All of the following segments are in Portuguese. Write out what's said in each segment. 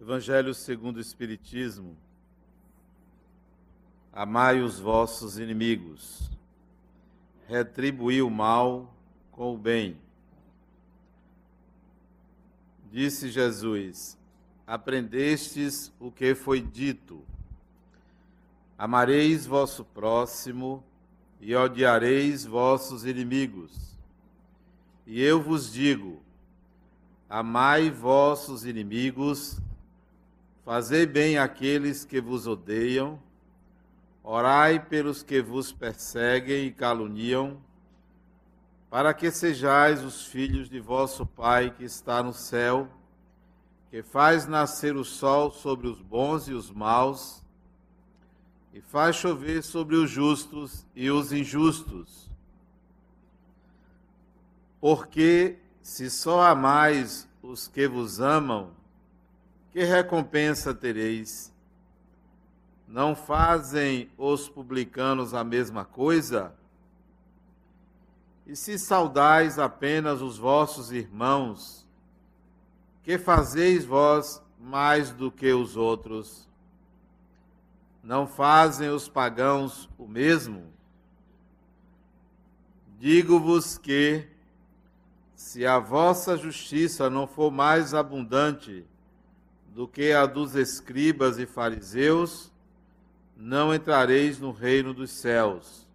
Evangelho segundo o Espiritismo. Amai os vossos inimigos. Retribuí o mal com o bem. Disse Jesus: Aprendestes o que foi dito. Amareis vosso próximo e odiareis vossos inimigos. E eu vos digo: Amai vossos inimigos Fazei bem àqueles que vos odeiam, orai pelos que vos perseguem e caluniam, para que sejais os filhos de vosso Pai que está no céu, que faz nascer o sol sobre os bons e os maus, e faz chover sobre os justos e os injustos. Porque se só amais os que vos amam, que recompensa tereis? Não fazem os publicanos a mesma coisa? E se saudais apenas os vossos irmãos, que fazeis vós mais do que os outros? Não fazem os pagãos o mesmo? Digo-vos que, se a vossa justiça não for mais abundante do que a dos escribas e fariseus, não entrareis no reino dos céus.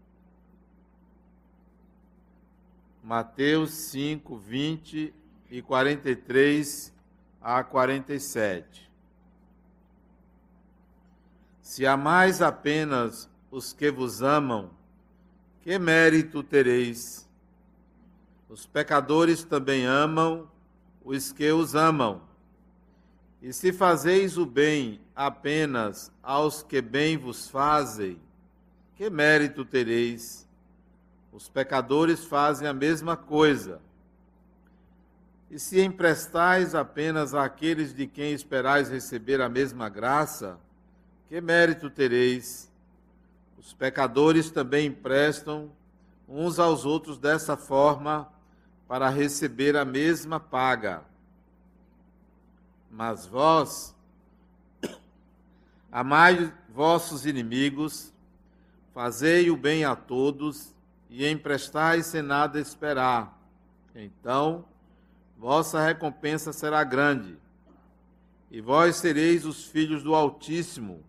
Mateus 5, 20 e 43 a 47. Se amais apenas os que vos amam, que mérito tereis? Os pecadores também amam os que os amam. E se fazeis o bem apenas aos que bem vos fazem, que mérito tereis? Os pecadores fazem a mesma coisa. E se emprestais apenas àqueles de quem esperais receber a mesma graça, que mérito tereis? Os pecadores também emprestam uns aos outros dessa forma para receber a mesma paga. Mas vós, amai vossos inimigos, fazei o bem a todos e emprestai sem nada esperar. Então, vossa recompensa será grande, e vós sereis os filhos do Altíssimo,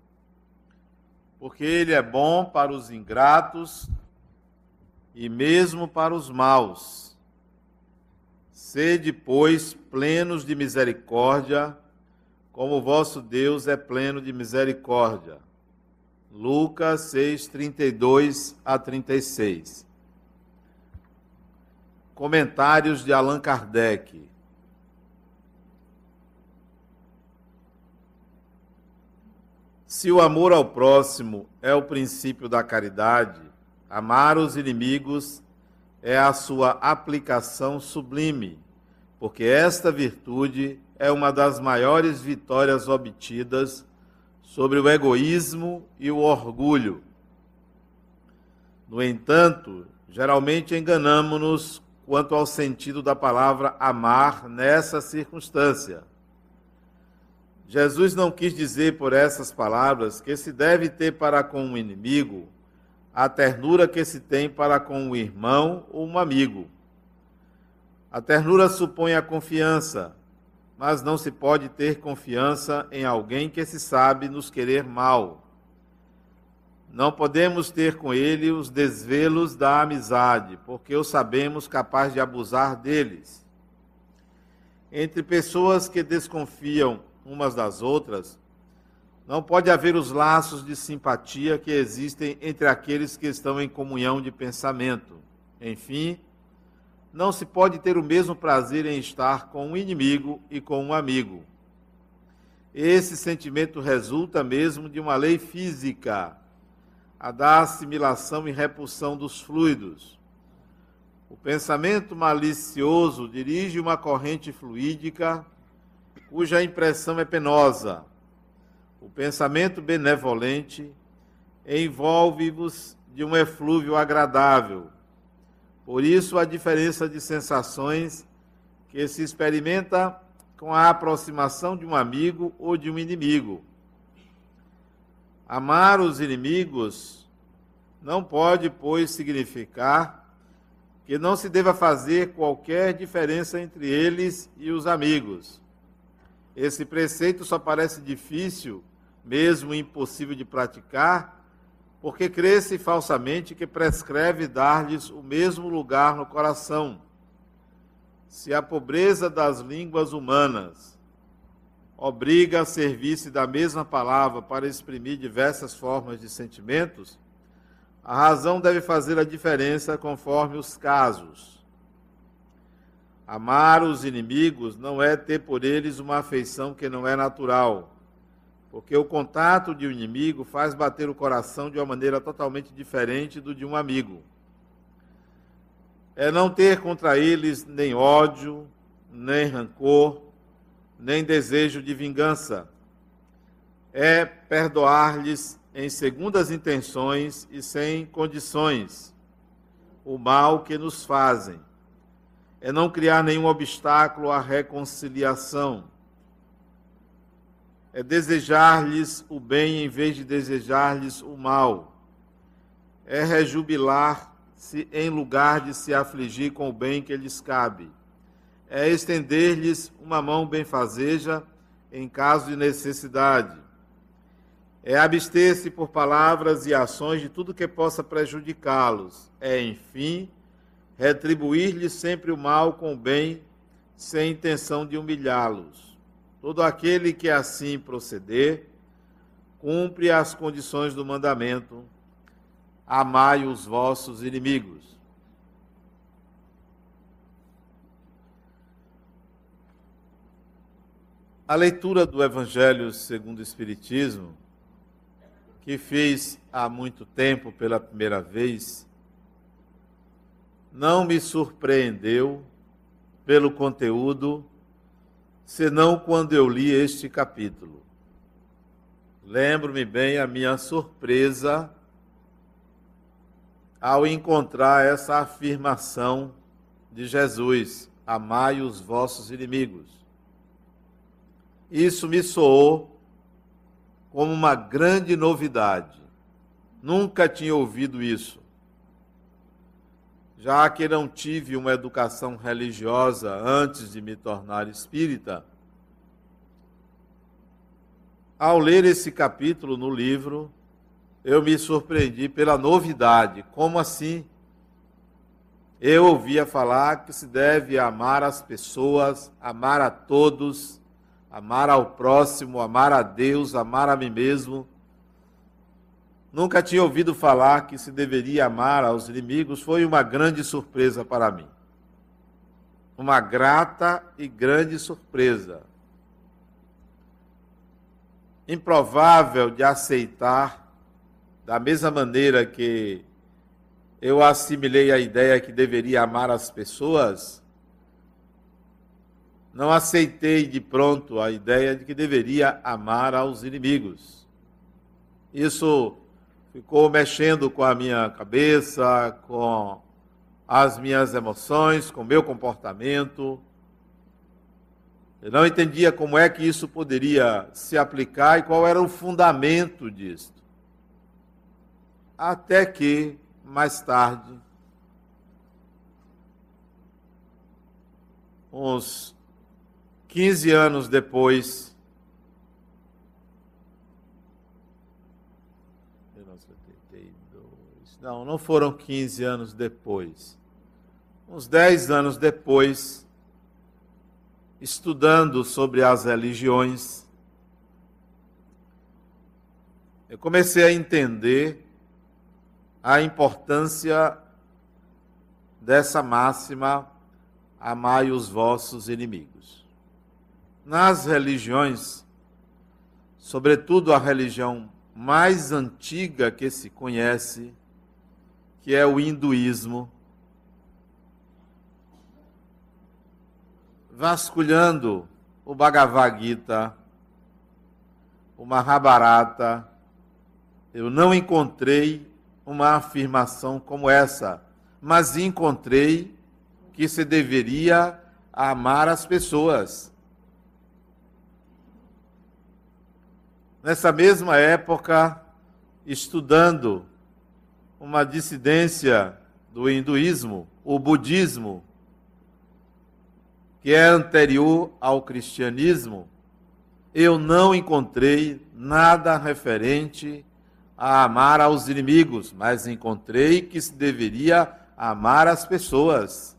porque Ele é bom para os ingratos e mesmo para os maus. Sede, pois, plenos de misericórdia, como vosso Deus é pleno de misericórdia. Lucas 6, 32 a 36. Comentários de Allan Kardec. Se o amor ao próximo é o princípio da caridade, amar os inimigos é a sua aplicação sublime, porque esta virtude é uma das maiores vitórias obtidas sobre o egoísmo e o orgulho. No entanto, geralmente enganamos-nos quanto ao sentido da palavra amar nessa circunstância. Jesus não quis dizer por essas palavras que se deve ter para com um inimigo a ternura que se tem para com um irmão ou um amigo. A ternura supõe a confiança, mas não se pode ter confiança em alguém que se sabe nos querer mal. Não podemos ter com ele os desvelos da amizade, porque o sabemos capaz de abusar deles. Entre pessoas que desconfiam umas das outras, não pode haver os laços de simpatia que existem entre aqueles que estão em comunhão de pensamento. Enfim, não se pode ter o mesmo prazer em estar com um inimigo e com um amigo. Esse sentimento resulta mesmo de uma lei física, a da assimilação e repulsão dos fluidos. O pensamento malicioso dirige uma corrente fluídica cuja impressão é penosa o pensamento benevolente envolve-vos de um eflúvio agradável. Por isso, a diferença de sensações que se experimenta com a aproximação de um amigo ou de um inimigo. Amar os inimigos não pode, pois, significar que não se deva fazer qualquer diferença entre eles e os amigos. Esse preceito só parece difícil, mesmo impossível de praticar, porque cresce falsamente que prescreve dar-lhes o mesmo lugar no coração. Se a pobreza das línguas humanas obriga a servir-se da mesma palavra para exprimir diversas formas de sentimentos, a razão deve fazer a diferença conforme os casos. Amar os inimigos não é ter por eles uma afeição que não é natural, porque o contato de um inimigo faz bater o coração de uma maneira totalmente diferente do de um amigo. É não ter contra eles nem ódio, nem rancor, nem desejo de vingança. É perdoar-lhes em segundas intenções e sem condições o mal que nos fazem. É não criar nenhum obstáculo à reconciliação. É desejar-lhes o bem em vez de desejar-lhes o mal. É rejubilar-se em lugar de se afligir com o bem que lhes cabe. É estender-lhes uma mão benfazeja em caso de necessidade é abster-se por palavras e ações de tudo que possa prejudicá-los. É, enfim, retribuir-lhes sempre o mal com o bem, sem intenção de humilhá-los. Todo aquele que assim proceder, cumpre as condições do mandamento: amai os vossos inimigos. A leitura do Evangelho segundo o Espiritismo que fiz há muito tempo pela primeira vez, não me surpreendeu pelo conteúdo, senão quando eu li este capítulo. Lembro-me bem a minha surpresa ao encontrar essa afirmação de Jesus: Amai os vossos inimigos. Isso me soou como uma grande novidade. Nunca tinha ouvido isso. Já que não tive uma educação religiosa antes de me tornar espírita, ao ler esse capítulo no livro, eu me surpreendi pela novidade. Como assim? Eu ouvia falar que se deve amar as pessoas, amar a todos, amar ao próximo, amar a Deus, amar a mim mesmo. Nunca tinha ouvido falar que se deveria amar aos inimigos, foi uma grande surpresa para mim. Uma grata e grande surpresa. Improvável de aceitar, da mesma maneira que eu assimilei a ideia que deveria amar as pessoas, não aceitei de pronto a ideia de que deveria amar aos inimigos. Isso ficou mexendo com a minha cabeça, com as minhas emoções, com o meu comportamento. Eu não entendia como é que isso poderia se aplicar e qual era o fundamento disso. Até que, mais tarde, uns 15 anos depois, não, não foram 15 anos depois, uns 10 anos depois, estudando sobre as religiões, eu comecei a entender a importância dessa máxima: amai os vossos inimigos. Nas religiões, sobretudo a religião mais antiga que se conhece, que é o hinduísmo, vasculhando o Bhagavad Gita, o Mahabharata, eu não encontrei uma afirmação como essa, mas encontrei que se deveria amar as pessoas. Nessa mesma época, estudando uma dissidência do hinduísmo, o budismo, que é anterior ao cristianismo, eu não encontrei nada referente a amar aos inimigos, mas encontrei que se deveria amar as pessoas.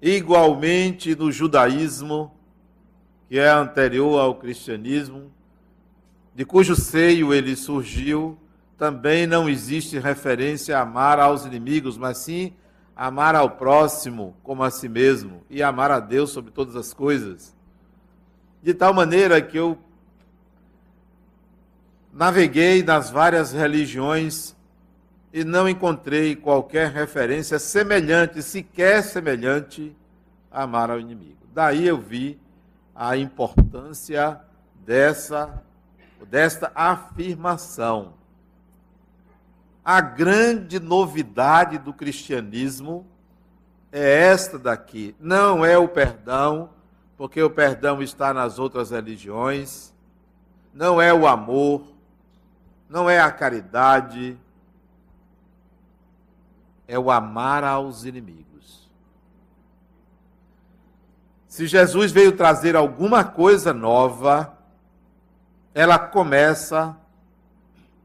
Igualmente no judaísmo, que é anterior ao cristianismo, de cujo seio ele surgiu, também não existe referência a amar aos inimigos, mas sim amar ao próximo como a si mesmo e amar a Deus sobre todas as coisas. De tal maneira que eu naveguei nas várias religiões e não encontrei qualquer referência semelhante, sequer semelhante, a amar ao inimigo. Daí eu vi a importância dessa desta afirmação. A grande novidade do cristianismo é esta daqui. Não é o perdão, porque o perdão está nas outras religiões. Não é o amor, não é a caridade, é o amar aos inimigos. Se Jesus veio trazer alguma coisa nova, ela começa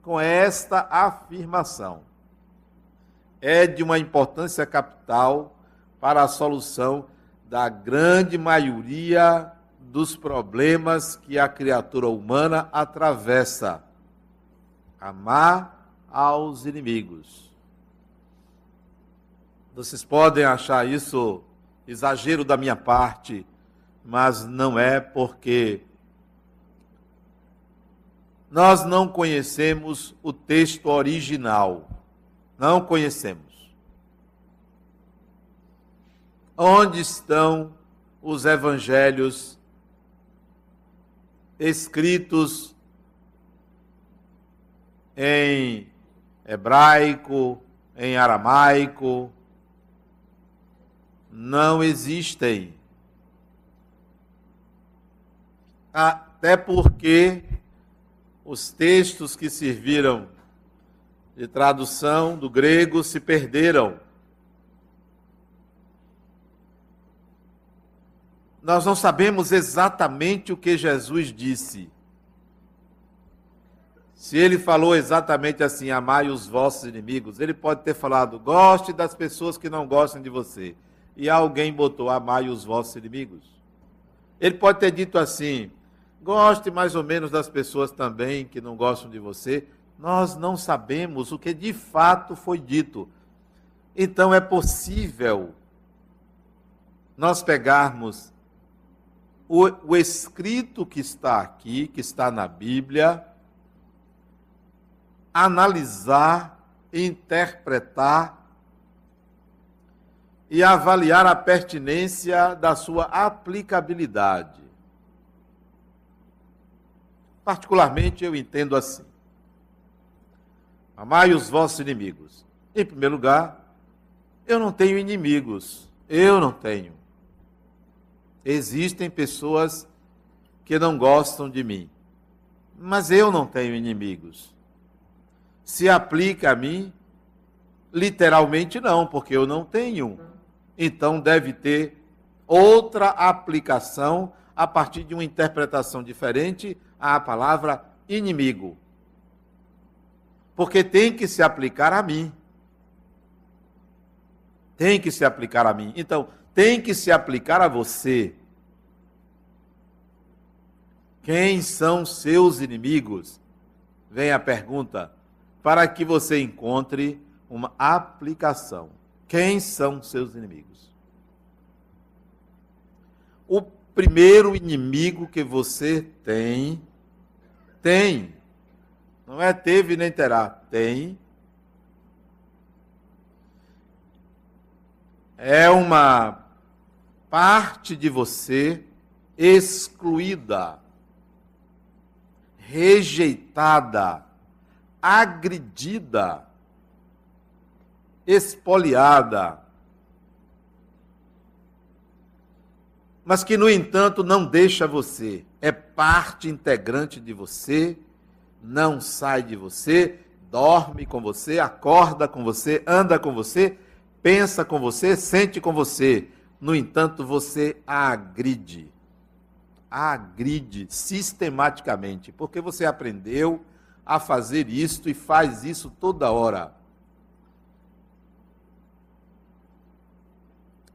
com esta afirmação. É de uma importância capital para a solução da grande maioria dos problemas que a criatura humana atravessa amar aos inimigos. Vocês podem achar isso exagero da minha parte, mas não é porque nós não conhecemos o texto original. Não conhecemos. Onde estão os evangelhos escritos em hebraico, em aramaico, não existem. Até porque os textos que serviram de tradução do grego se perderam. Nós não sabemos exatamente o que Jesus disse. Se ele falou exatamente assim, amai os vossos inimigos, ele pode ter falado, goste das pessoas que não gostam de você. E alguém botou, amai os vossos inimigos. Ele pode ter dito assim, goste mais ou menos das pessoas também que não gostam de você. Nós não sabemos o que de fato foi dito. Então é possível nós pegarmos o, o escrito que está aqui, que está na Bíblia, analisar, interpretar e avaliar a pertinência da sua aplicabilidade. Particularmente eu entendo assim: amai os vossos inimigos. Em primeiro lugar, eu não tenho inimigos. Eu não tenho. Existem pessoas que não gostam de mim, mas eu não tenho inimigos se aplica a mim? Literalmente não, porque eu não tenho. Então deve ter outra aplicação a partir de uma interpretação diferente à palavra inimigo. Porque tem que se aplicar a mim. Tem que se aplicar a mim. Então, tem que se aplicar a você. Quem são seus inimigos? Vem a pergunta para que você encontre uma aplicação. Quem são seus inimigos? O primeiro inimigo que você tem, tem, não é teve nem terá, tem, é uma parte de você excluída, rejeitada, agredida, espoliada, mas que, no entanto, não deixa você. é parte integrante de você, não sai de você, dorme com você, acorda com você, anda com você, pensa com você, sente com você. No entanto, você a agride. A agride sistematicamente, porque você aprendeu a fazer isto e faz isso toda hora.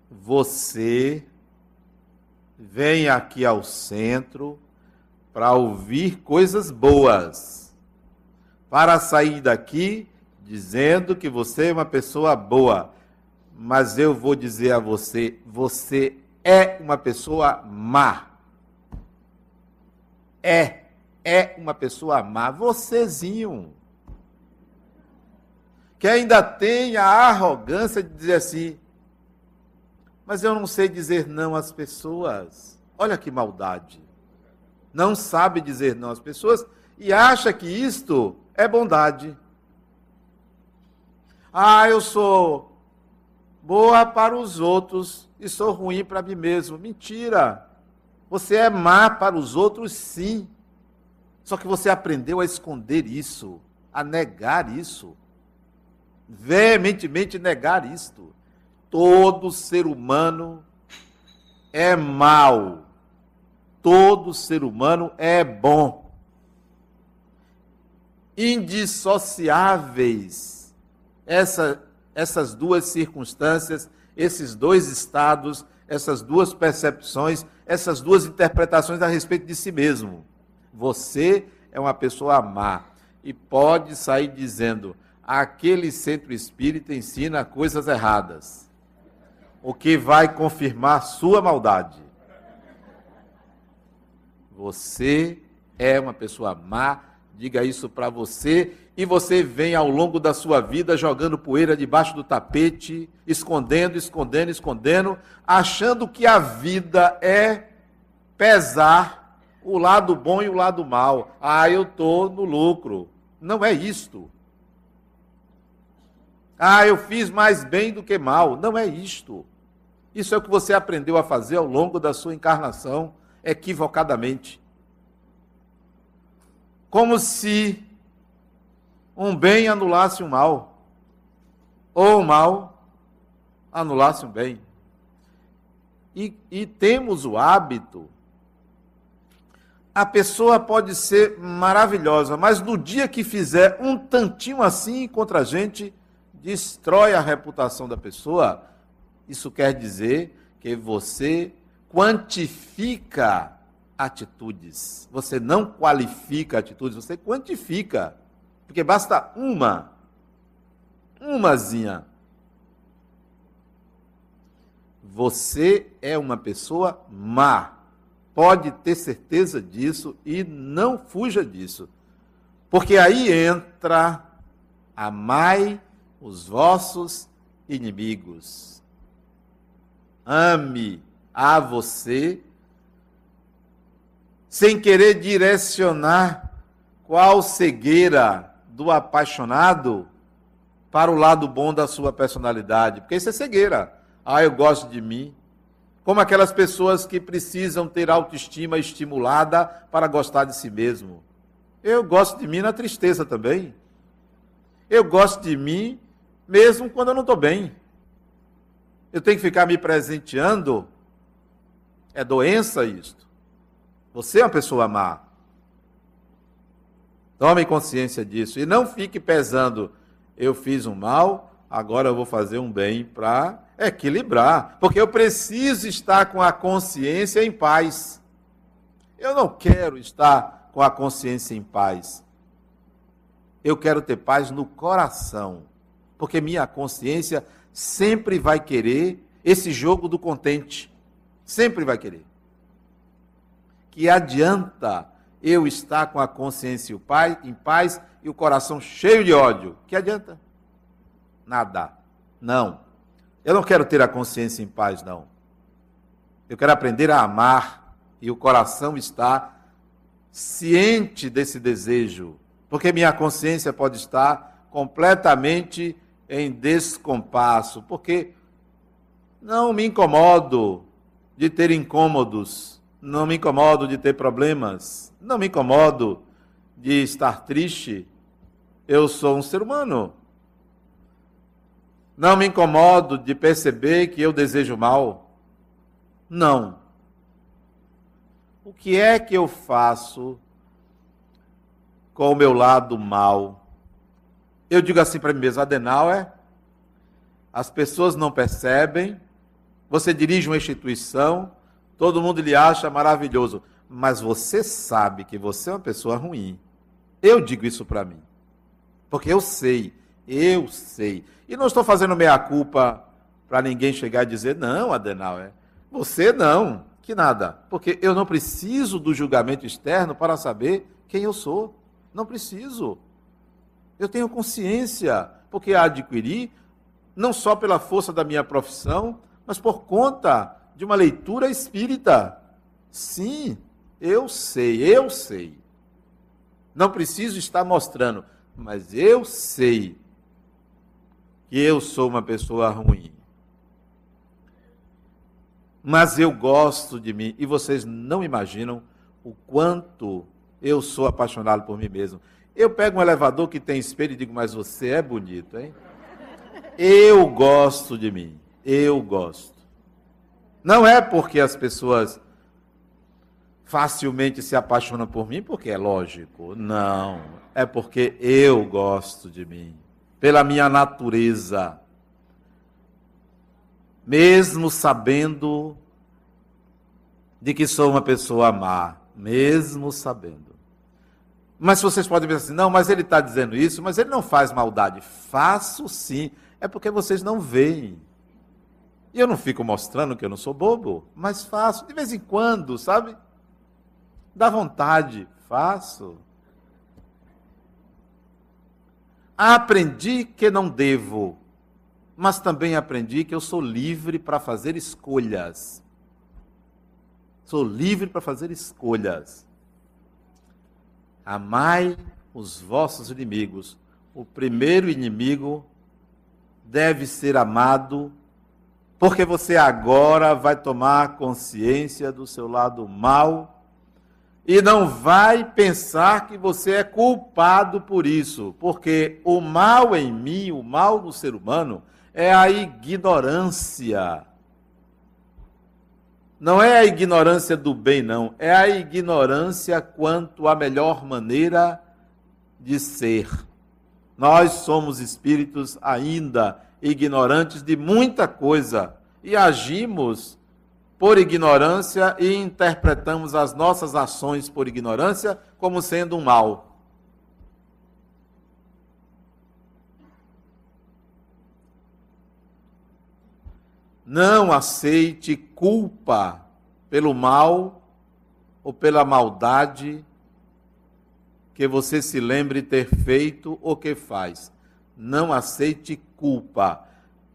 Você vem aqui ao centro para ouvir coisas boas, para sair daqui dizendo que você é uma pessoa boa. Mas eu vou dizer a você: você é uma pessoa má. É, é uma pessoa má. Vocêzinho. Que ainda tem a arrogância de dizer assim: mas eu não sei dizer não às pessoas. Olha que maldade. Não sabe dizer não às pessoas e acha que isto é bondade. Ah, eu sou boa para os outros e sou ruim para mim mesmo. Mentira. Você é má para os outros, sim. Só que você aprendeu a esconder isso, a negar isso. Veementemente negar isto. Todo ser humano é mau. Todo ser humano é bom. Indissociáveis essa, essas duas circunstâncias, esses dois estados, essas duas percepções, essas duas interpretações a respeito de si mesmo. Você é uma pessoa má e pode sair dizendo: aquele centro espírita ensina coisas erradas o que vai confirmar sua maldade. Você é uma pessoa má, diga isso para você, e você vem ao longo da sua vida jogando poeira debaixo do tapete, escondendo, escondendo, escondendo, achando que a vida é pesar o lado bom e o lado mal. Ah, eu estou no lucro. Não é isto. Ah, eu fiz mais bem do que mal. Não é isto. Isso é o que você aprendeu a fazer ao longo da sua encarnação, equivocadamente. Como se um bem anulasse um mal, ou o um mal anulasse um bem. E, e temos o hábito. A pessoa pode ser maravilhosa, mas no dia que fizer um tantinho assim contra a gente, destrói a reputação da pessoa isso quer dizer que você quantifica atitudes. Você não qualifica atitudes, você quantifica. Porque basta uma, umazinha. Você é uma pessoa má. Pode ter certeza disso e não fuja disso. Porque aí entra amai os vossos inimigos ame a você, sem querer direcionar qual cegueira do apaixonado para o lado bom da sua personalidade, porque isso é cegueira. Ah, eu gosto de mim. Como aquelas pessoas que precisam ter autoestima estimulada para gostar de si mesmo. Eu gosto de mim na tristeza também. Eu gosto de mim mesmo quando eu não estou bem. Eu tenho que ficar me presenteando? É doença isto. Você é uma pessoa má. Tome consciência disso. E não fique pesando, eu fiz um mal, agora eu vou fazer um bem para equilibrar. Porque eu preciso estar com a consciência em paz. Eu não quero estar com a consciência em paz. Eu quero ter paz no coração. Porque minha consciência sempre vai querer esse jogo do contente. Sempre vai querer. Que adianta eu estar com a consciência em paz e o coração cheio de ódio? Que adianta? Nada. Não. Eu não quero ter a consciência em paz, não. Eu quero aprender a amar e o coração está ciente desse desejo, porque minha consciência pode estar completamente em descompasso, porque não me incomodo de ter incômodos não me incomodo de ter problemas, não me incomodo de estar triste. Eu sou um ser humano. Não me incomodo de perceber que eu desejo mal. Não. O que é que eu faço com o meu lado mal? Eu digo assim para mim mesmo, Adenauer, as pessoas não percebem, você dirige uma instituição, todo mundo lhe acha maravilhoso, mas você sabe que você é uma pessoa ruim. Eu digo isso para mim. Porque eu sei, eu sei. E não estou fazendo meia-culpa para ninguém chegar e dizer, não, Adenauer, você não, que nada. Porque eu não preciso do julgamento externo para saber quem eu sou. Não preciso. Eu tenho consciência, porque a adquiri não só pela força da minha profissão, mas por conta de uma leitura espírita. Sim, eu sei, eu sei. Não preciso estar mostrando, mas eu sei que eu sou uma pessoa ruim. Mas eu gosto de mim e vocês não imaginam o quanto eu sou apaixonado por mim mesmo. Eu pego um elevador que tem espelho e digo, mas você é bonito, hein? Eu gosto de mim. Eu gosto. Não é porque as pessoas facilmente se apaixonam por mim, porque é lógico. Não. É porque eu gosto de mim. Pela minha natureza. Mesmo sabendo de que sou uma pessoa má. Mesmo sabendo. Mas vocês podem pensar assim, não, mas ele está dizendo isso, mas ele não faz maldade. Faço sim. É porque vocês não veem. E eu não fico mostrando que eu não sou bobo, mas faço. De vez em quando, sabe? Dá vontade, faço. Aprendi que não devo, mas também aprendi que eu sou livre para fazer escolhas. Sou livre para fazer escolhas. Amai os vossos inimigos. O primeiro inimigo deve ser amado, porque você agora vai tomar consciência do seu lado mal e não vai pensar que você é culpado por isso, porque o mal em mim, o mal no ser humano, é a ignorância. Não é a ignorância do bem, não. É a ignorância quanto à melhor maneira de ser. Nós somos espíritos ainda ignorantes de muita coisa e agimos por ignorância e interpretamos as nossas ações por ignorância como sendo um mal. Não aceite culpa pelo mal ou pela maldade que você se lembre ter feito ou que faz. Não aceite culpa.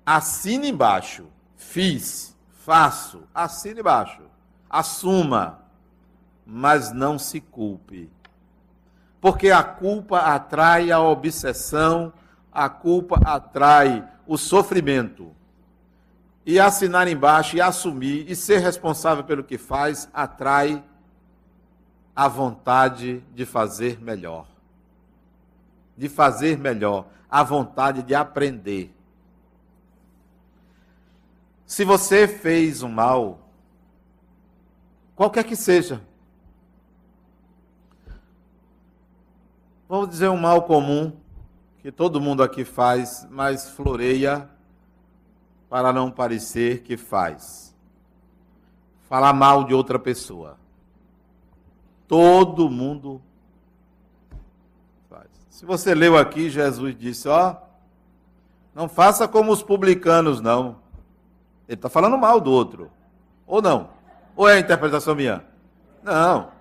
Assine embaixo. Fiz faço, assine embaixo, assuma, mas não se culpe. Porque a culpa atrai a obsessão, a culpa atrai o sofrimento. E assinar embaixo e assumir e ser responsável pelo que faz atrai a vontade de fazer melhor. De fazer melhor, a vontade de aprender. Se você fez um mal, qualquer que seja, vamos dizer um mal comum, que todo mundo aqui faz, mas floreia para não parecer que faz. Falar mal de outra pessoa. Todo mundo faz. Se você leu aqui, Jesus disse: Ó, não faça como os publicanos, não. Ele está falando mal do outro. Ou não? Ou é a interpretação minha? Não.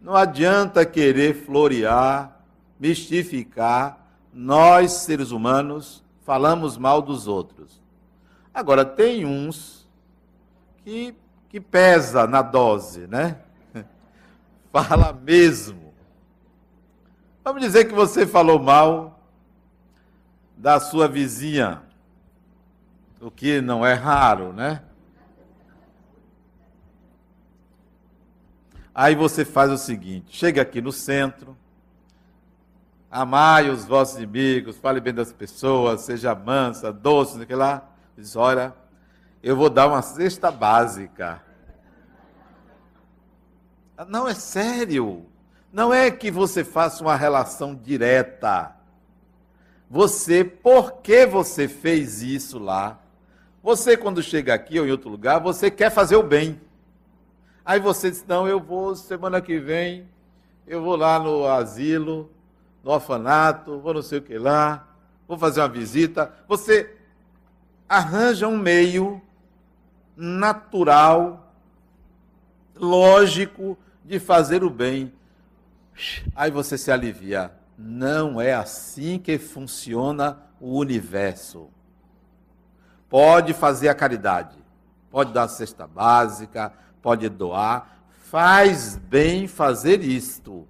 Não adianta querer florear, mistificar. Nós, seres humanos, falamos mal dos outros. Agora, tem uns que, que pesa na dose, né? Fala mesmo. Vamos dizer que você falou mal da sua vizinha o que não é raro, né? Aí você faz o seguinte: chega aqui no centro, amai os vossos inimigos, fale bem das pessoas, seja mansa, doce, sei lá. Diz: olha, eu vou dar uma cesta básica. Não é sério. Não é que você faça uma relação direta. Você, por que você fez isso lá? Você, quando chega aqui ou em outro lugar, você quer fazer o bem. Aí você diz: Não, eu vou, semana que vem, eu vou lá no asilo, no orfanato, vou não sei o que lá, vou fazer uma visita. Você arranja um meio natural, lógico, de fazer o bem. Aí você se alivia. Não é assim que funciona o universo. Pode fazer a caridade, pode dar a cesta básica, pode doar, faz bem fazer isto,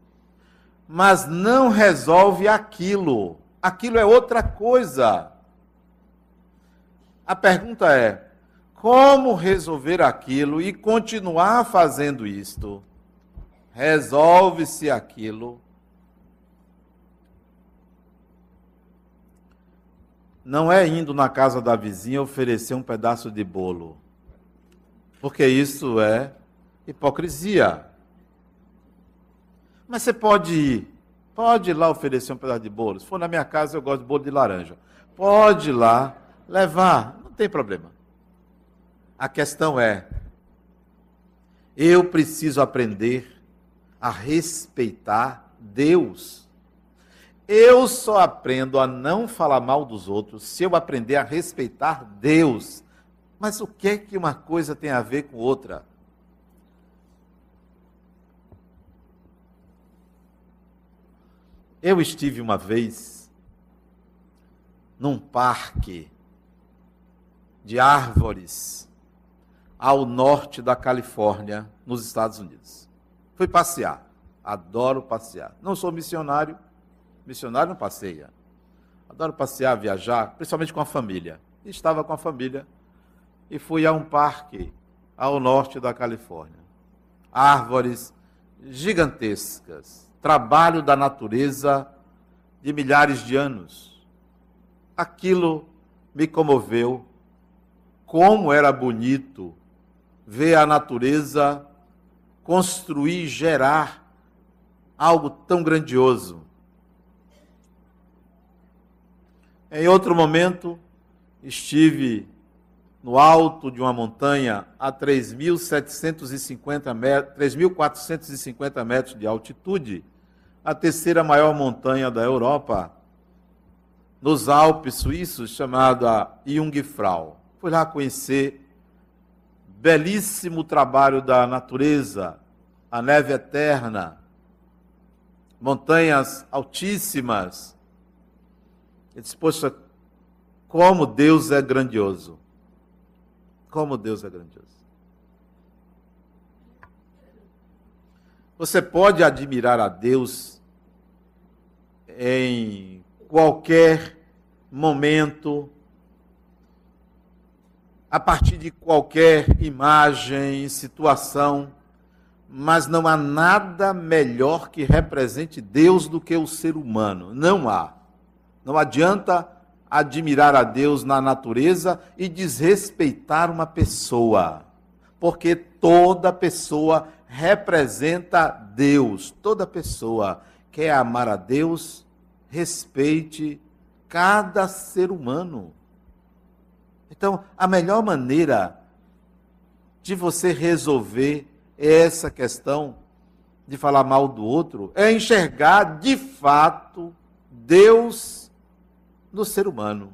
mas não resolve aquilo. Aquilo é outra coisa. A pergunta é: como resolver aquilo e continuar fazendo isto? Resolve-se aquilo. Não é indo na casa da vizinha oferecer um pedaço de bolo, porque isso é hipocrisia. Mas você pode ir, pode ir lá oferecer um pedaço de bolo. Se for na minha casa, eu gosto de bolo de laranja. Pode ir lá levar, não tem problema. A questão é: eu preciso aprender a respeitar Deus. Eu só aprendo a não falar mal dos outros se eu aprender a respeitar Deus. Mas o que é que uma coisa tem a ver com outra? Eu estive uma vez num parque de árvores ao norte da Califórnia, nos Estados Unidos. Fui passear. Adoro passear. Não sou missionário. Missionário não passeia. Adoro passear, viajar, principalmente com a família. Estava com a família e fui a um parque ao norte da Califórnia. Árvores gigantescas, trabalho da natureza de milhares de anos. Aquilo me comoveu como era bonito ver a natureza construir, gerar algo tão grandioso. Em outro momento, estive no alto de uma montanha a 3.750 metros, 3.450 metros de altitude, a terceira maior montanha da Europa, nos Alpes suíços, chamada Jungfrau. Fui lá conhecer belíssimo trabalho da natureza, a neve eterna, montanhas altíssimas. Ele disse, poxa, como Deus é grandioso. Como Deus é grandioso. Você pode admirar a Deus em qualquer momento, a partir de qualquer imagem, situação, mas não há nada melhor que represente Deus do que o ser humano. Não há. Não adianta admirar a Deus na natureza e desrespeitar uma pessoa, porque toda pessoa representa Deus. Toda pessoa quer amar a Deus, respeite cada ser humano. Então, a melhor maneira de você resolver essa questão de falar mal do outro é enxergar de fato Deus no ser humano.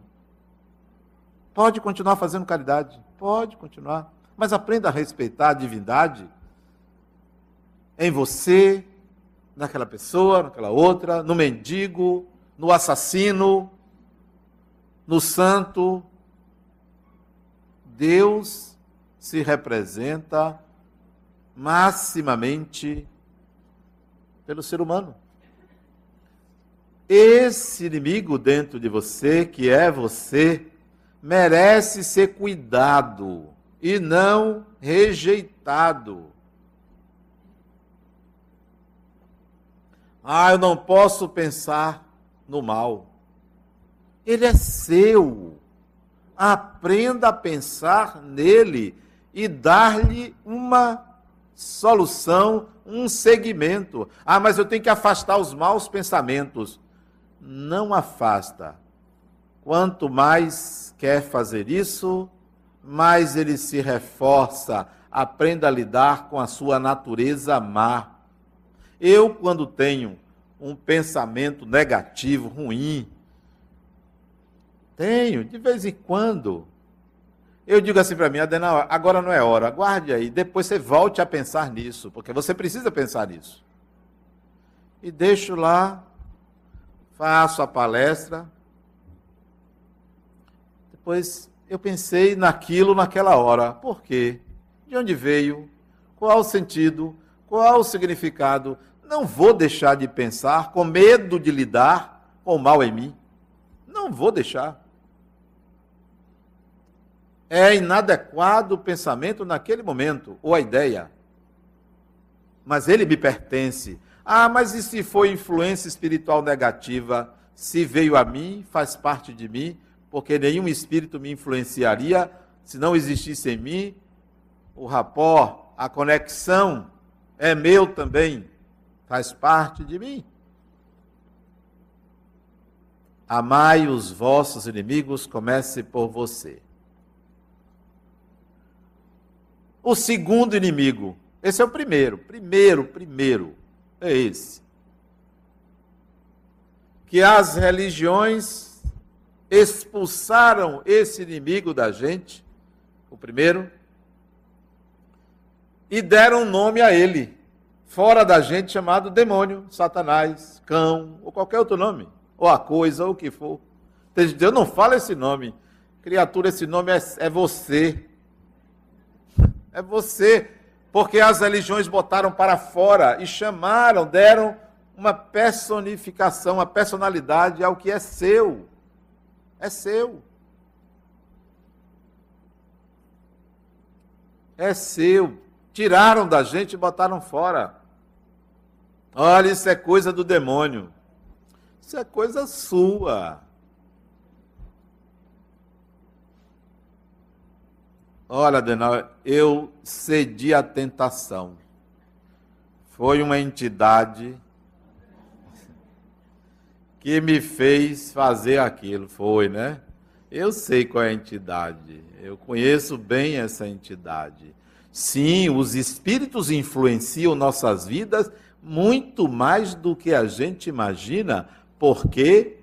Pode continuar fazendo caridade, pode continuar, mas aprenda a respeitar a divindade em você, naquela pessoa, naquela outra, no mendigo, no assassino, no santo, Deus se representa maximamente pelo ser humano. Esse inimigo dentro de você, que é você, merece ser cuidado e não rejeitado. Ah, eu não posso pensar no mal. Ele é seu. Aprenda a pensar nele e dar-lhe uma solução, um segmento. Ah, mas eu tenho que afastar os maus pensamentos. Não afasta. Quanto mais quer fazer isso, mais ele se reforça. Aprenda a lidar com a sua natureza má. Eu, quando tenho um pensamento negativo, ruim, tenho, de vez em quando, eu digo assim para mim, Adenal, agora não é hora, aguarde aí, depois você volte a pensar nisso, porque você precisa pensar nisso. E deixo lá, faço a palestra. Depois eu pensei naquilo naquela hora. Por quê? De onde veio? Qual o sentido? Qual o significado? Não vou deixar de pensar com medo de lidar com o mal em mim. Não vou deixar é inadequado o pensamento naquele momento, ou a ideia. Mas ele me pertence. Ah, mas e se foi influência espiritual negativa? Se veio a mim, faz parte de mim, porque nenhum espírito me influenciaria se não existisse em mim o rapó, a conexão é meu também, faz parte de mim. Amai os vossos inimigos, comece por você. O segundo inimigo. Esse é o primeiro. Primeiro, primeiro. É esse. Que as religiões expulsaram esse inimigo da gente, o primeiro, e deram nome a ele, fora da gente, chamado demônio, Satanás, cão, ou qualquer outro nome, ou a coisa, ou o que for. Deus não fala esse nome. Criatura, esse nome é, é você. É você. Porque as religiões botaram para fora e chamaram, deram uma personificação, uma personalidade ao que é seu. É seu. É seu. Tiraram da gente e botaram fora. Olha, isso é coisa do demônio. Isso é coisa sua. Olha, Adenal, eu cedi à tentação. Foi uma entidade que me fez fazer aquilo. Foi, né? Eu sei qual é a entidade. Eu conheço bem essa entidade. Sim, os espíritos influenciam nossas vidas muito mais do que a gente imagina, porque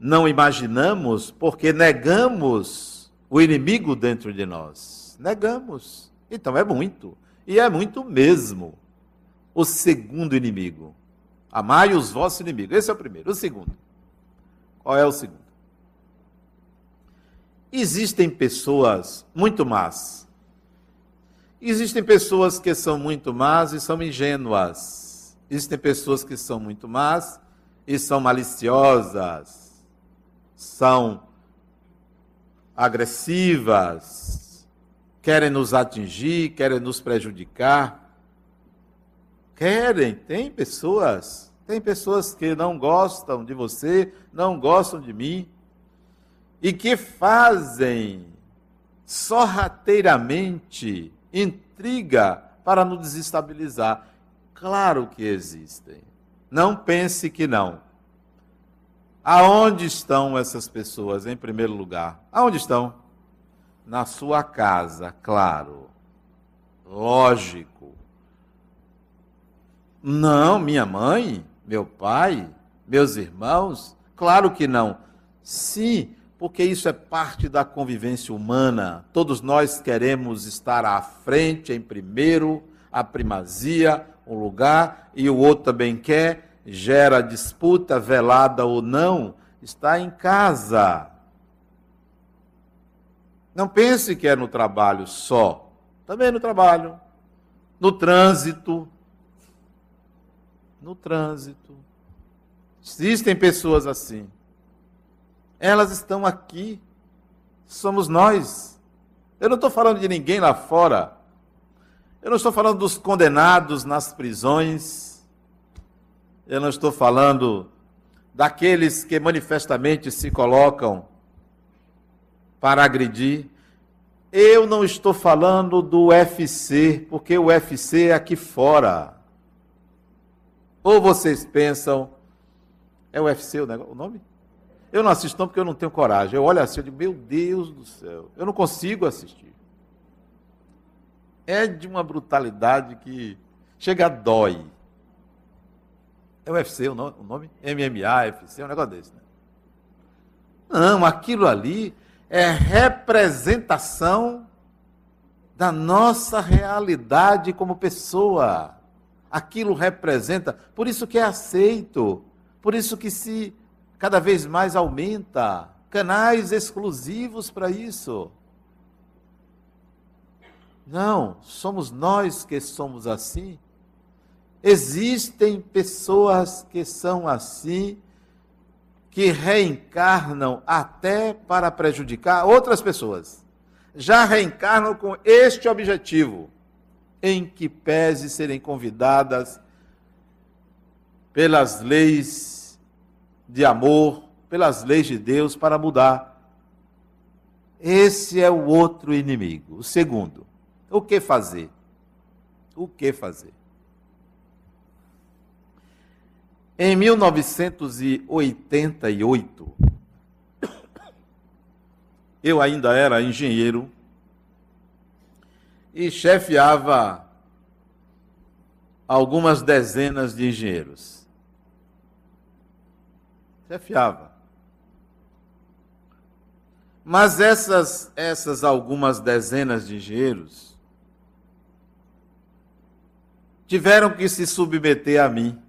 não imaginamos, porque negamos o inimigo dentro de nós negamos. Então é muito. E é muito mesmo. O segundo inimigo. Amai os vossos inimigos. Esse é o primeiro. O segundo. Qual é o segundo? Existem pessoas muito más. Existem pessoas que são muito más e são ingênuas. Existem pessoas que são muito más e são maliciosas. São agressivas, querem nos atingir, querem nos prejudicar. Querem, tem pessoas, tem pessoas que não gostam de você, não gostam de mim, e que fazem sorrateiramente intriga para nos desestabilizar. Claro que existem. Não pense que não. Aonde estão essas pessoas, em primeiro lugar? Aonde estão? Na sua casa, claro. Lógico. Não, minha mãe, meu pai, meus irmãos, claro que não. Sim, porque isso é parte da convivência humana. Todos nós queremos estar à frente, em primeiro, a primazia, um lugar, e o outro também quer, gera disputa, velada ou não, está em casa. Não pense que é no trabalho só. Também no trabalho. No trânsito. No trânsito. Existem pessoas assim. Elas estão aqui. Somos nós. Eu não estou falando de ninguém lá fora. Eu não estou falando dos condenados nas prisões. Eu não estou falando daqueles que manifestamente se colocam para agredir. Eu não estou falando do UFC, porque o UFC é aqui fora. Ou vocês pensam, é o UFC o nome? Eu não assisto não porque eu não tenho coragem. Eu olho assim, eu digo, meu Deus do céu, eu não consigo assistir. É de uma brutalidade que chega a dói. É o UFC o nome? MMA, UFC, um negócio desse, né? Não, aquilo ali é representação da nossa realidade como pessoa. Aquilo representa, por isso que é aceito, por isso que se cada vez mais aumenta canais exclusivos para isso. Não, somos nós que somos assim. Existem pessoas que são assim, que reencarnam até para prejudicar outras pessoas. Já reencarnam com este objetivo, em que pese serem convidadas pelas leis de amor, pelas leis de Deus para mudar. Esse é o outro inimigo. O segundo, o que fazer? O que fazer? Em 1988, eu ainda era engenheiro e chefiava algumas dezenas de engenheiros. Chefiava. Mas essas, essas algumas dezenas de engenheiros tiveram que se submeter a mim.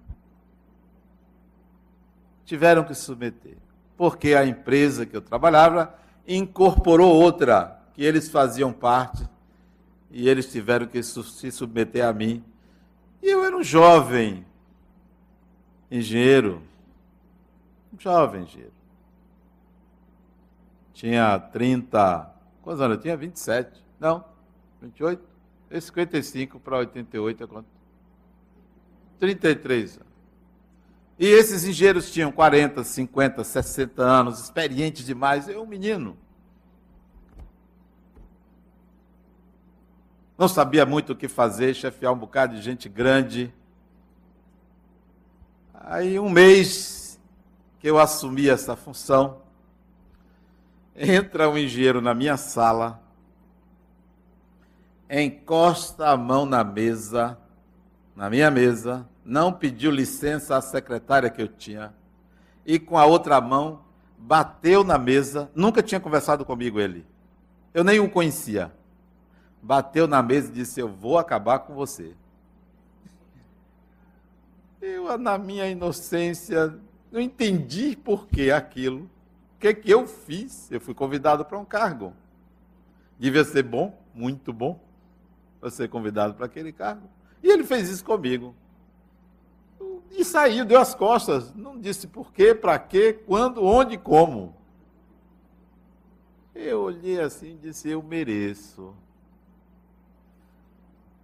Tiveram que submeter. Porque a empresa que eu trabalhava incorporou outra, que eles faziam parte, e eles tiveram que se submeter a mim. E eu era um jovem engenheiro, jovem engenheiro. Tinha 30. Quantos anos eu tinha? 27. Não, 28. E 55 para 88 é quanto? 33 anos. E esses engenheiros tinham 40, 50, 60 anos, experientes demais. Eu, um menino. Não sabia muito o que fazer, chefiar um bocado de gente grande. Aí, um mês que eu assumi essa função, entra um engenheiro na minha sala, encosta a mão na mesa, na minha mesa, não pediu licença à secretária que eu tinha, e com a outra mão bateu na mesa, nunca tinha conversado comigo ele. Eu nem o conhecia. Bateu na mesa e disse: Eu vou acabar com você. Eu, na minha inocência, não entendi por que aquilo. O que, é que eu fiz? Eu fui convidado para um cargo. Devia ser bom, muito bom, para ser convidado para aquele cargo. E ele fez isso comigo. E saiu, deu as costas. Não disse por quê, para quê, quando, onde como. Eu olhei assim e disse: Eu mereço.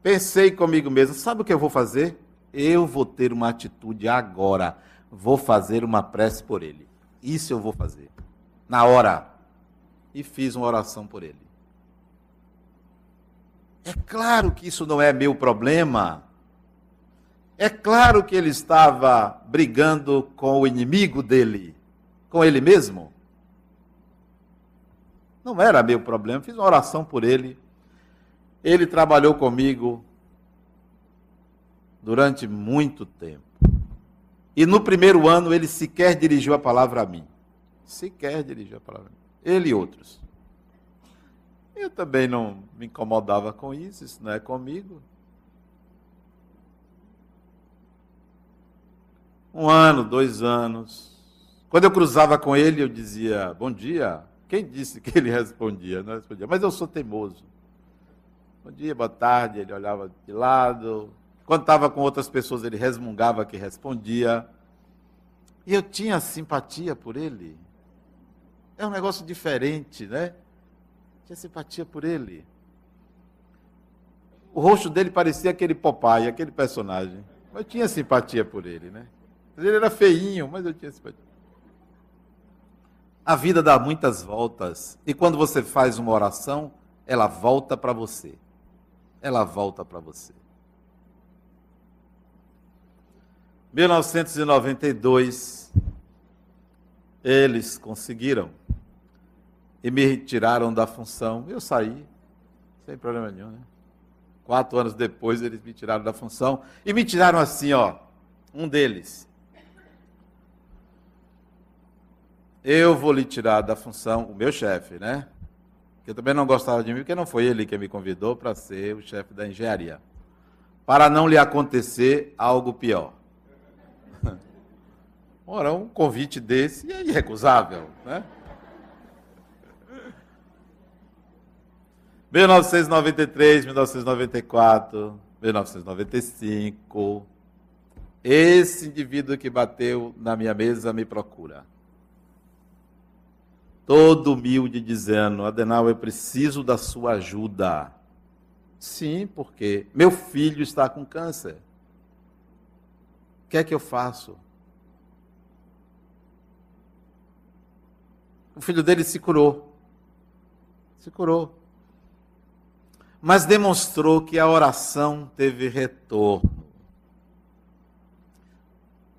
Pensei comigo mesmo: sabe o que eu vou fazer? Eu vou ter uma atitude agora vou fazer uma prece por ele. Isso eu vou fazer. Na hora. E fiz uma oração por ele. É claro que isso não é meu problema. É claro que ele estava brigando com o inimigo dele, com ele mesmo. Não era meu problema. Fiz uma oração por ele. Ele trabalhou comigo durante muito tempo. E no primeiro ano ele sequer dirigiu a palavra a mim. Sequer dirigiu a palavra a mim. Ele e outros. Eu também não me incomodava com isso, isso não é comigo. Um ano, dois anos. Quando eu cruzava com ele, eu dizia, bom dia. Quem disse que ele respondia? Não respondia. Mas eu sou teimoso. Bom dia, boa tarde. Ele olhava de lado, quando estava com outras pessoas, ele resmungava que respondia. E eu tinha simpatia por ele. É um negócio diferente, né? Tinha simpatia por ele. O rosto dele parecia aquele Popeye, aquele personagem. Mas tinha simpatia por ele, né? Ele era feinho, mas eu tinha simpatia. A vida dá muitas voltas. E quando você faz uma oração, ela volta para você. Ela volta para você. 1992, eles conseguiram e me retiraram da função. Eu saí, sem problema nenhum. Né? Quatro anos depois, eles me tiraram da função e me tiraram assim, ó. Um deles. Eu vou lhe tirar da função, o meu chefe, né? Que também não gostava de mim, porque não foi ele que me convidou para ser o chefe da engenharia. Para não lhe acontecer algo pior. Ora, um convite desse é irrecusável, né? 1993, 1994, 1995. Esse indivíduo que bateu na minha mesa me procura. Todo humilde dizendo: Adenal, eu preciso da sua ajuda. Sim, porque meu filho está com câncer. O que é que eu faço? O filho dele se curou. Se curou. Mas demonstrou que a oração teve retorno.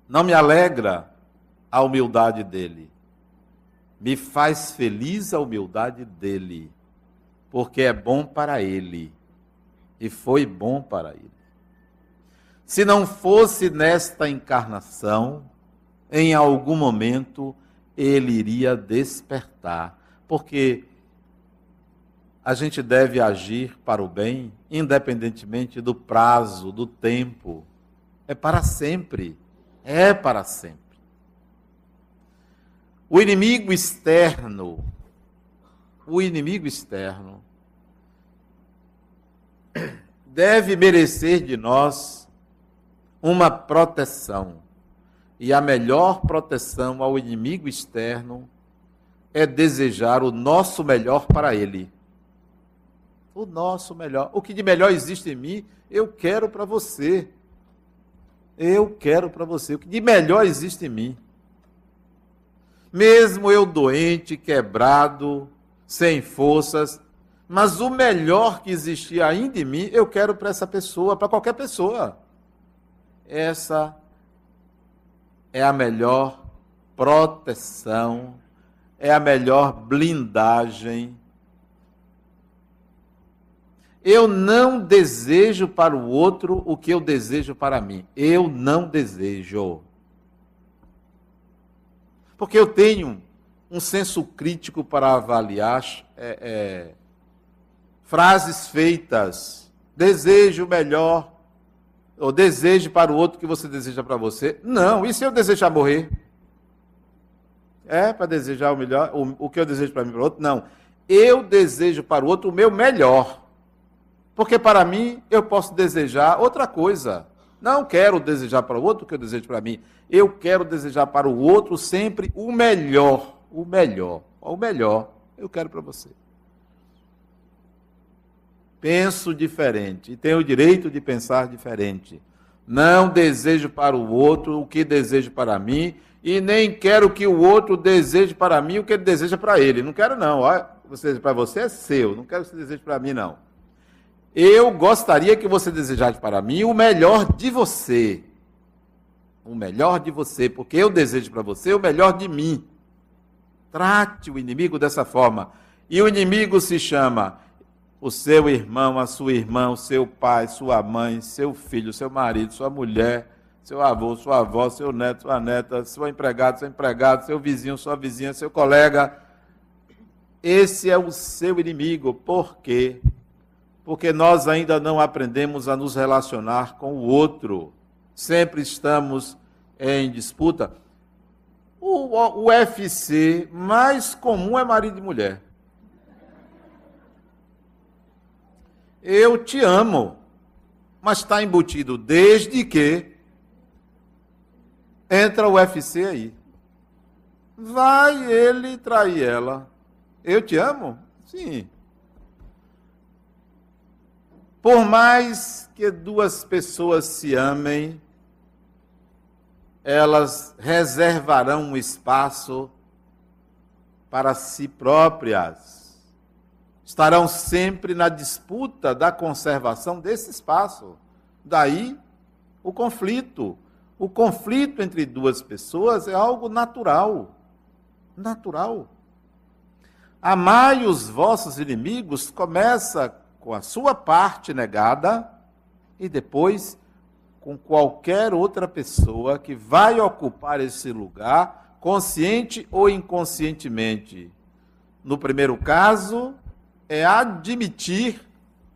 Não me alegra a humildade dele. Me faz feliz a humildade dele, porque é bom para ele e foi bom para ele. Se não fosse nesta encarnação, em algum momento ele iria despertar, porque a gente deve agir para o bem, independentemente do prazo, do tempo. É para sempre. É para sempre. O inimigo externo, o inimigo externo, deve merecer de nós uma proteção. E a melhor proteção ao inimigo externo é desejar o nosso melhor para ele. O nosso melhor. O que de melhor existe em mim, eu quero para você. Eu quero para você. O que de melhor existe em mim. Mesmo eu doente, quebrado, sem forças, mas o melhor que existia ainda em mim, eu quero para essa pessoa, para qualquer pessoa. Essa é a melhor proteção, é a melhor blindagem. Eu não desejo para o outro o que eu desejo para mim. Eu não desejo. Porque eu tenho um senso crítico para avaliar é, é, frases feitas. Desejo melhor ou deseje para o outro que você deseja para você. Não, e se eu desejar morrer? É para desejar o melhor, o, o que eu desejo para mim para o outro? Não. Eu desejo para o outro o meu melhor. Porque para mim eu posso desejar outra coisa. Não quero desejar para o outro o que eu desejo para mim. Eu quero desejar para o outro sempre o melhor. O melhor. O melhor eu quero para você penso diferente e tenho o direito de pensar diferente. Não desejo para o outro o que desejo para mim e nem quero que o outro deseje para mim o que ele deseja para ele. Não quero não. para você é seu. Não quero que você deseje para mim não. Eu gostaria que você desejasse para mim o melhor de você. O melhor de você, porque eu desejo para você o melhor de mim. Trate o inimigo dessa forma. E o inimigo se chama o seu irmão, a sua irmã, o seu pai, sua mãe, seu filho, seu marido, sua mulher, seu avô, sua avó, seu neto, sua neta, seu empregado, seu empregado, seu vizinho, sua vizinha, seu colega. Esse é o seu inimigo. Por quê? Porque nós ainda não aprendemos a nos relacionar com o outro. Sempre estamos em disputa. O, UFC mais comum é marido e mulher. eu te amo. Mas está embutido desde que entra o UFC aí. Vai ele trair ela. Eu te amo? Sim. Por mais que duas pessoas se amem, elas reservarão um espaço para si próprias. Estarão sempre na disputa da conservação desse espaço. Daí o conflito. O conflito entre duas pessoas é algo natural. Natural. Amai os vossos inimigos começa com a sua parte negada e depois com qualquer outra pessoa que vai ocupar esse lugar, consciente ou inconscientemente. No primeiro caso, é admitir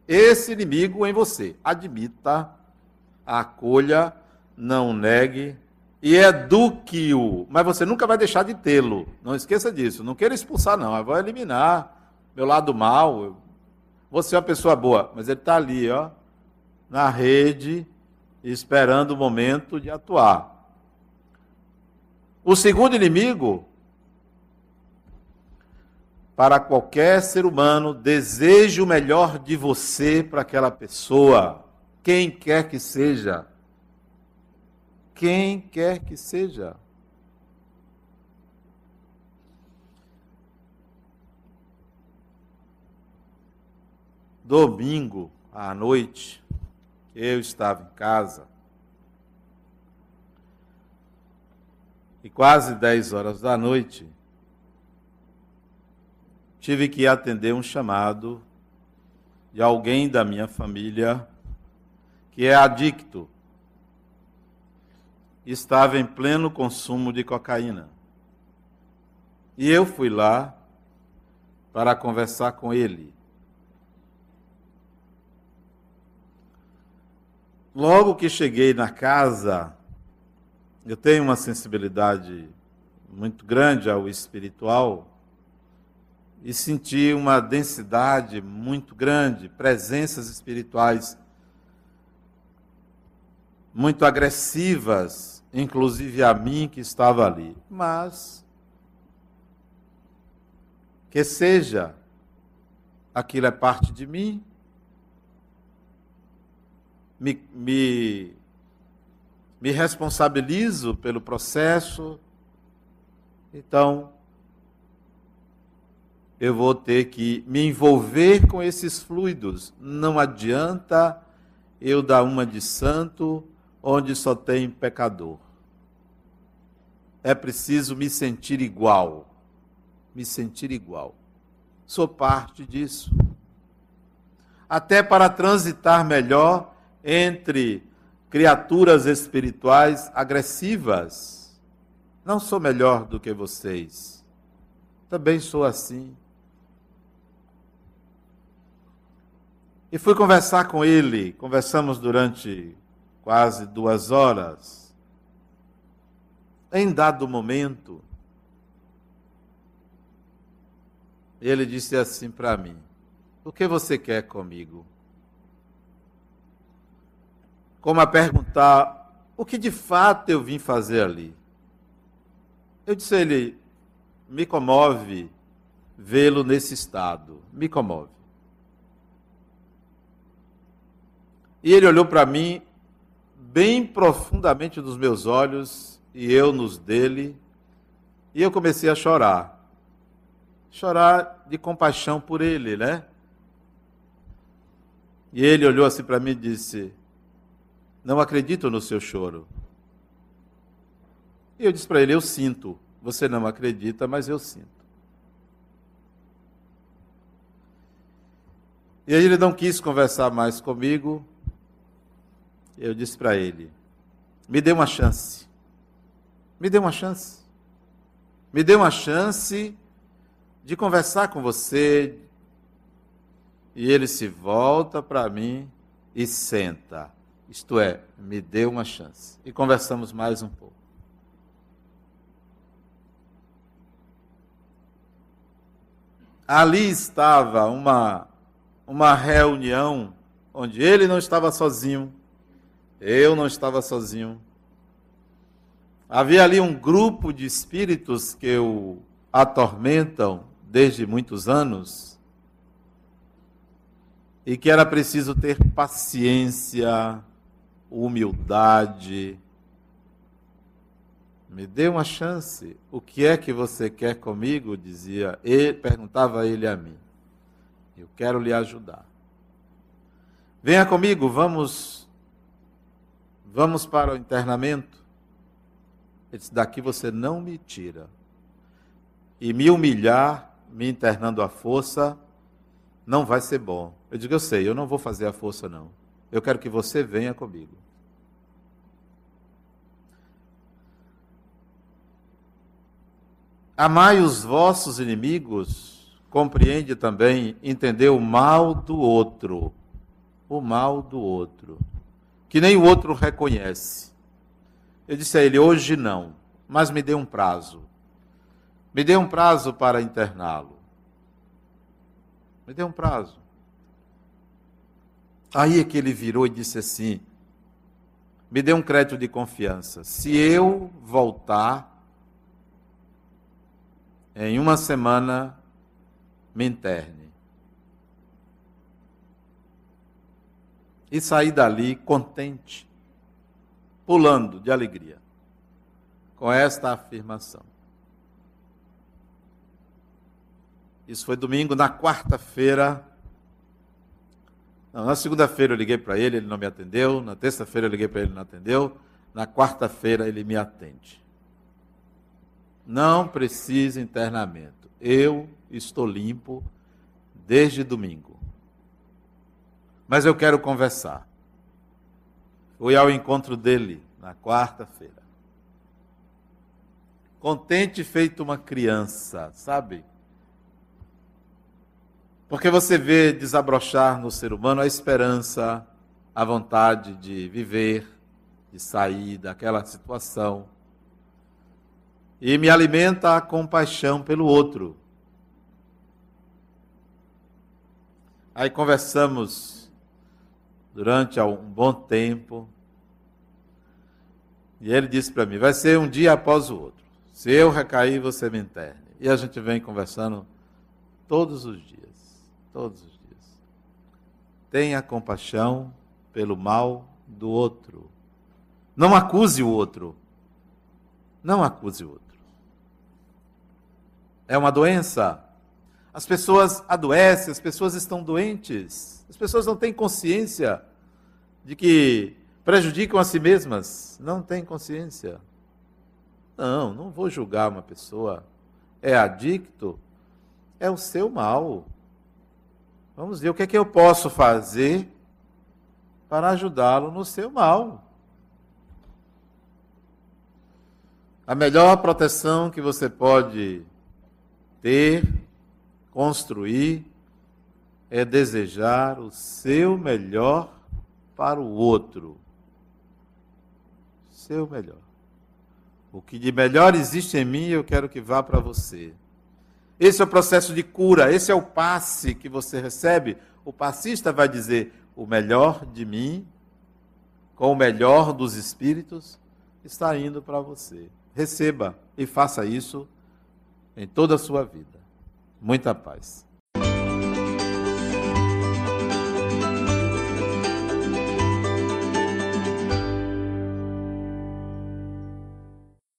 esse inimigo em você. Admita, acolha, não negue e eduque-o. Mas você nunca vai deixar de tê-lo. Não esqueça disso. Não queira expulsar, não. Eu vou eliminar meu lado mal. Você é uma pessoa boa, mas ele está ali, ó, na rede esperando o momento de atuar. O segundo inimigo, para qualquer ser humano, deseja o melhor de você para aquela pessoa, quem quer que seja. Quem quer que seja. Domingo à noite, eu estava em casa. E quase 10 horas da noite, tive que atender um chamado de alguém da minha família que é adicto. Estava em pleno consumo de cocaína. E eu fui lá para conversar com ele. Logo que cheguei na casa, eu tenho uma sensibilidade muito grande ao espiritual e senti uma densidade muito grande, presenças espirituais muito agressivas, inclusive a mim que estava ali. Mas que seja, aquilo é parte de mim, me, me, me responsabilizo pelo processo, então eu vou ter que me envolver com esses fluidos. Não adianta eu dar uma de santo onde só tem pecador. É preciso me sentir igual. Me sentir igual. Sou parte disso. Até para transitar melhor entre criaturas espirituais agressivas. Não sou melhor do que vocês. Também sou assim. E fui conversar com ele. Conversamos durante quase duas horas. Em dado momento, ele disse assim para mim: O que você quer comigo? Como a perguntar o que de fato eu vim fazer ali. Eu disse a ele: me comove vê-lo nesse estado, me comove. E ele olhou para mim bem profundamente nos meus olhos e eu nos dele, e eu comecei a chorar. Chorar de compaixão por ele, né? E ele olhou assim para mim e disse: não acredito no seu choro. E eu disse para ele: Eu sinto. Você não acredita, mas eu sinto. E aí ele não quis conversar mais comigo. Eu disse para ele: Me dê uma chance. Me dê uma chance. Me dê uma chance de conversar com você. E ele se volta para mim e senta. Isto é, me dê uma chance. E conversamos mais um pouco. Ali estava uma, uma reunião onde ele não estava sozinho, eu não estava sozinho. Havia ali um grupo de espíritos que o atormentam desde muitos anos e que era preciso ter paciência, humildade, Me dê uma chance. O que é que você quer comigo? Dizia ele, perguntava ele a mim. Eu quero lhe ajudar. Venha comigo, vamos vamos para o internamento. Ele disse: daqui você não me tira. E me humilhar, me internando à força, não vai ser bom. Eu digo: eu sei, eu não vou fazer a força, não. Eu quero que você venha comigo. Amai os vossos inimigos, compreende também entender o mal do outro. O mal do outro. Que nem o outro reconhece. Eu disse a ele: hoje não, mas me dê um prazo. Me dê um prazo para interná-lo. Me dê um prazo. Aí é que ele virou e disse assim: me dê um crédito de confiança. Se eu voltar, em uma semana me interne. E saí dali contente, pulando de alegria, com esta afirmação. Isso foi domingo, na quarta-feira. Na segunda-feira eu liguei para ele, ele não me atendeu. Na terça-feira eu liguei para ele, ele não atendeu. Na quarta-feira ele me atende. Não precisa internamento. Eu estou limpo desde domingo. Mas eu quero conversar. Fui ao encontro dele na quarta-feira. Contente feito uma criança, sabe? Porque você vê desabrochar no ser humano a esperança, a vontade de viver, de sair daquela situação e me alimenta a compaixão pelo outro. Aí conversamos durante um bom tempo. E ele disse para mim: vai ser um dia após o outro. Se eu recair, você me interne. E a gente vem conversando todos os dias. Todos os dias. Tenha compaixão pelo mal do outro. Não acuse o outro. Não acuse o outro é uma doença. As pessoas adoecem, as pessoas estão doentes. As pessoas não têm consciência de que prejudicam a si mesmas. Não têm consciência. Não, não vou julgar uma pessoa. É adicto, é o seu mal. Vamos ver o que é que eu posso fazer para ajudá-lo no seu mal. A melhor proteção que você pode ter, construir, é desejar o seu melhor para o outro. Seu melhor. O que de melhor existe em mim, eu quero que vá para você. Esse é o processo de cura, esse é o passe que você recebe. O passista vai dizer: o melhor de mim, com o melhor dos espíritos, está indo para você. Receba e faça isso em toda a sua vida. Muita paz.